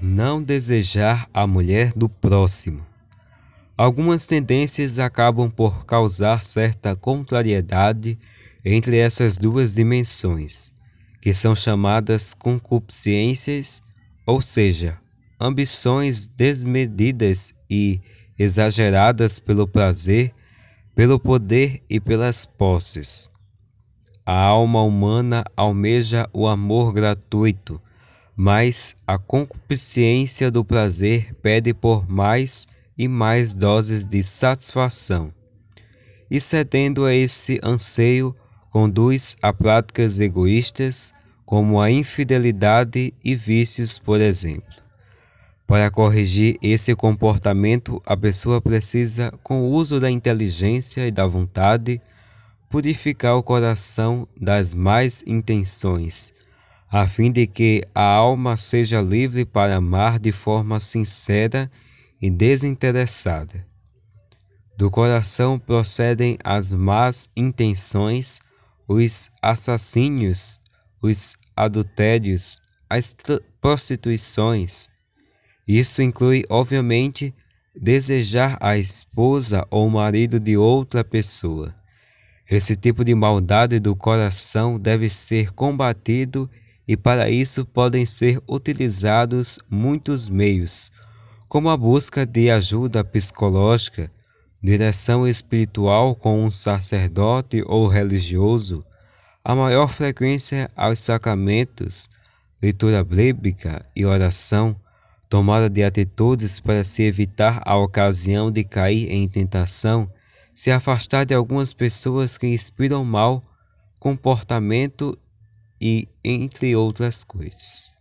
Não desejar a mulher do próximo. Algumas tendências acabam por causar certa contrariedade entre essas duas dimensões, que são chamadas concupiscências, ou seja, ambições desmedidas e exageradas pelo prazer, pelo poder e pelas posses. A alma humana almeja o amor gratuito mas a concupiscência do prazer pede por mais e mais doses de satisfação. E cedendo a esse anseio, conduz a práticas egoístas, como a infidelidade e vícios, por exemplo. Para corrigir esse comportamento, a pessoa precisa, com o uso da inteligência e da vontade, purificar o coração das más intenções a fim de que a alma seja livre para amar de forma sincera e desinteressada. Do coração procedem as más intenções, os assassínios, os adultérios, as prostituições. Isso inclui, obviamente, desejar a esposa ou o marido de outra pessoa. Esse tipo de maldade do coração deve ser combatido e para isso podem ser utilizados muitos meios, como a busca de ajuda psicológica, direção espiritual com um sacerdote ou religioso, a maior frequência aos sacramentos, leitura bíblica e oração, tomada de atitudes para se evitar a ocasião de cair em tentação, se afastar de algumas pessoas que inspiram mal comportamento e entre outras coisas.